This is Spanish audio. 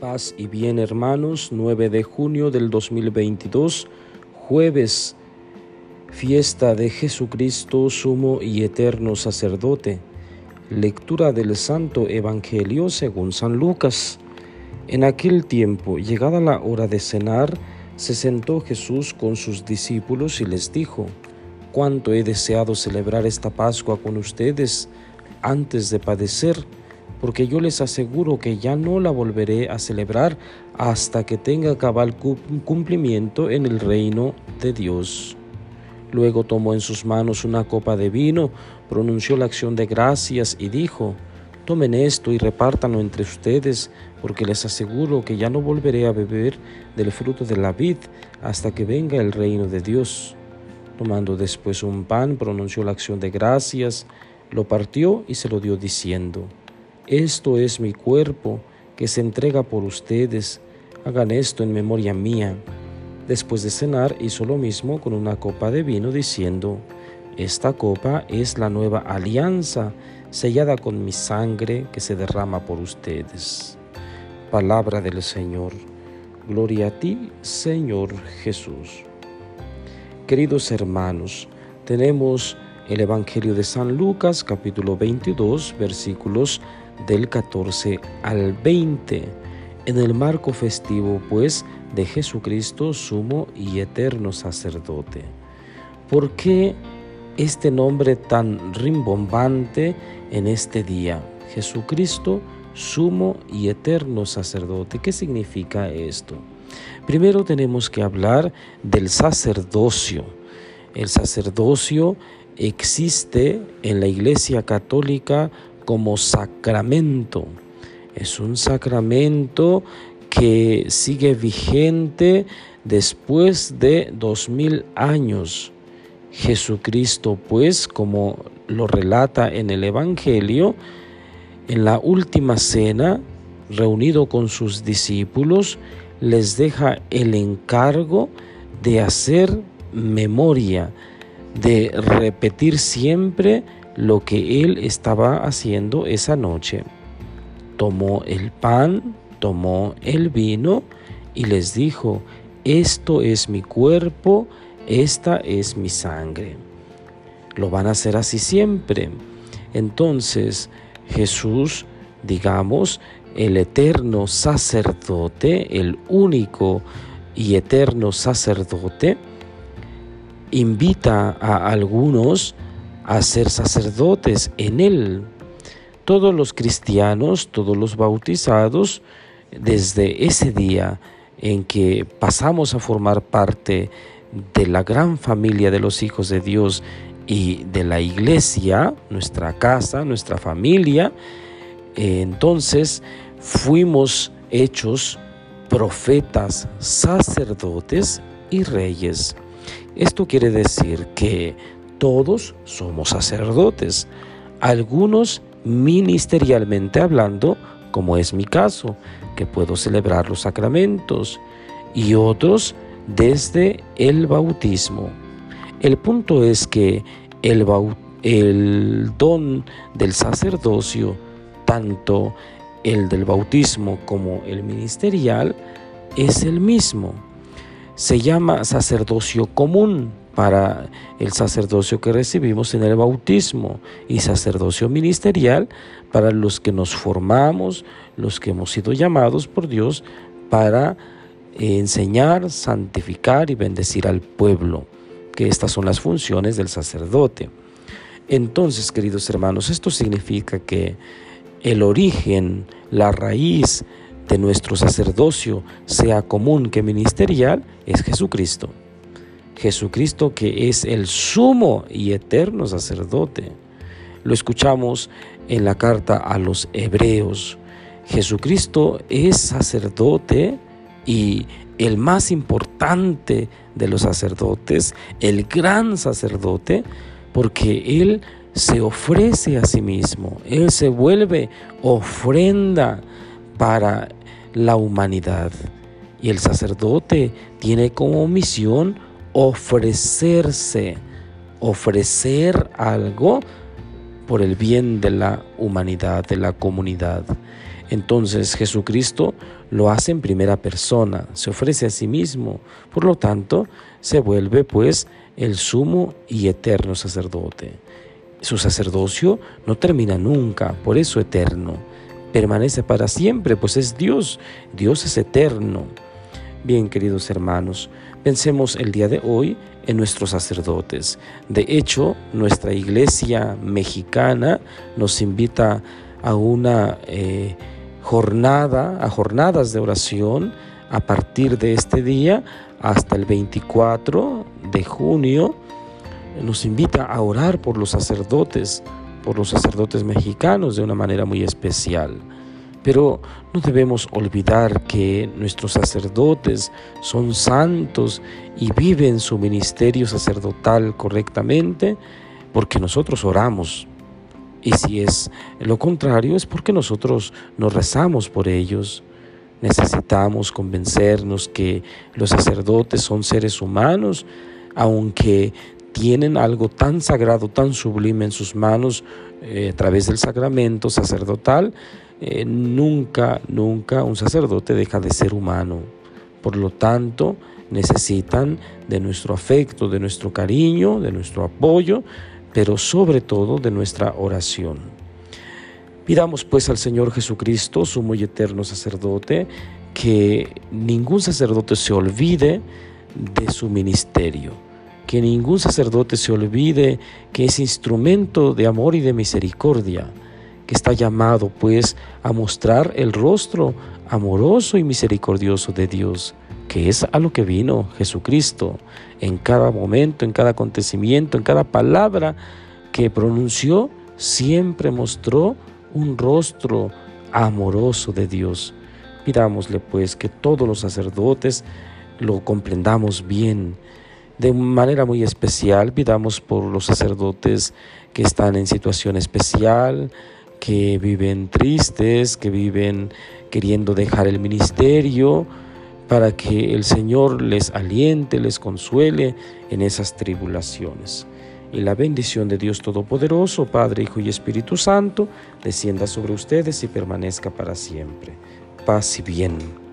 Paz y bien hermanos, 9 de junio del 2022, jueves, fiesta de Jesucristo, sumo y eterno sacerdote. Lectura del Santo Evangelio según San Lucas. En aquel tiempo, llegada la hora de cenar, se sentó Jesús con sus discípulos y les dijo, Cuánto he deseado celebrar esta Pascua con ustedes antes de padecer porque yo les aseguro que ya no la volveré a celebrar hasta que tenga cabal cumplimiento en el reino de Dios. Luego tomó en sus manos una copa de vino, pronunció la acción de gracias y dijo, Tomen esto y repártanlo entre ustedes, porque les aseguro que ya no volveré a beber del fruto de la vid hasta que venga el reino de Dios. Tomando después un pan, pronunció la acción de gracias, lo partió y se lo dio diciendo, esto es mi cuerpo que se entrega por ustedes. Hagan esto en memoria mía. Después de cenar hizo lo mismo con una copa de vino diciendo, Esta copa es la nueva alianza sellada con mi sangre que se derrama por ustedes. Palabra del Señor. Gloria a ti, Señor Jesús. Queridos hermanos, tenemos el Evangelio de San Lucas capítulo 22 versículos del 14 al 20, en el marco festivo, pues, de Jesucristo, sumo y eterno sacerdote. ¿Por qué este nombre tan rimbombante en este día? Jesucristo, sumo y eterno sacerdote. ¿Qué significa esto? Primero tenemos que hablar del sacerdocio. El sacerdocio existe en la Iglesia Católica como sacramento. Es un sacramento que sigue vigente después de dos mil años. Jesucristo, pues, como lo relata en el Evangelio, en la última cena, reunido con sus discípulos, les deja el encargo de hacer memoria, de repetir siempre lo que él estaba haciendo esa noche. Tomó el pan, tomó el vino y les dijo, esto es mi cuerpo, esta es mi sangre. Lo van a hacer así siempre. Entonces Jesús, digamos, el eterno sacerdote, el único y eterno sacerdote, invita a algunos a ser sacerdotes en Él. Todos los cristianos, todos los bautizados, desde ese día en que pasamos a formar parte de la gran familia de los hijos de Dios y de la iglesia, nuestra casa, nuestra familia, entonces fuimos hechos profetas, sacerdotes y reyes. Esto quiere decir que todos somos sacerdotes, algunos ministerialmente hablando, como es mi caso, que puedo celebrar los sacramentos, y otros desde el bautismo. El punto es que el, don del sacerdocio, tanto el del bautismo como el ministerial, es el mismo. Se llama sacerdocio común para el sacerdocio que recibimos en el bautismo y sacerdocio ministerial para los que nos formamos, los que hemos sido llamados por Dios para enseñar, santificar y bendecir al pueblo, que estas son las funciones del sacerdote. Entonces, queridos hermanos, esto significa que el origen, la raíz de nuestro sacerdocio, sea común que ministerial, es Jesucristo. Jesucristo que es el sumo y eterno sacerdote. Lo escuchamos en la carta a los hebreos. Jesucristo es sacerdote y el más importante de los sacerdotes, el gran sacerdote, porque Él se ofrece a sí mismo, Él se vuelve ofrenda para la humanidad. Y el sacerdote tiene como misión ofrecerse, ofrecer algo por el bien de la humanidad, de la comunidad. Entonces Jesucristo lo hace en primera persona, se ofrece a sí mismo, por lo tanto se vuelve pues el sumo y eterno sacerdote. Su sacerdocio no termina nunca, por eso eterno. Permanece para siempre, pues es Dios, Dios es eterno. Bien, queridos hermanos, pensemos el día de hoy en nuestros sacerdotes. De hecho, nuestra iglesia mexicana nos invita a una eh, jornada, a jornadas de oración a partir de este día hasta el 24 de junio. Nos invita a orar por los sacerdotes, por los sacerdotes mexicanos de una manera muy especial. Pero no debemos olvidar que nuestros sacerdotes son santos y viven su ministerio sacerdotal correctamente porque nosotros oramos y si es lo contrario, es porque nosotros nos rezamos por ellos. Necesitamos convencernos que los sacerdotes son seres humanos, aunque tienen algo tan sagrado, tan sublime en sus manos eh, a través del sacramento sacerdotal, eh, nunca, nunca un sacerdote deja de ser humano. Por lo tanto, necesitan de nuestro afecto, de nuestro cariño, de nuestro apoyo, pero sobre todo de nuestra oración. Pidamos pues al Señor Jesucristo, sumo y eterno sacerdote, que ningún sacerdote se olvide de su ministerio, que ningún sacerdote se olvide que es instrumento de amor y de misericordia, que está llamado pues a mostrar el rostro amoroso y misericordioso de Dios que es a lo que vino Jesucristo en cada momento, en cada acontecimiento, en cada palabra que pronunció, siempre mostró un rostro amoroso de Dios. Pidámosle pues que todos los sacerdotes lo comprendamos bien. De manera muy especial, pidamos por los sacerdotes que están en situación especial, que viven tristes, que viven queriendo dejar el ministerio, para que el Señor les aliente, les consuele en esas tribulaciones. Y la bendición de Dios Todopoderoso, Padre, Hijo y Espíritu Santo, descienda sobre ustedes y permanezca para siempre. Paz y bien.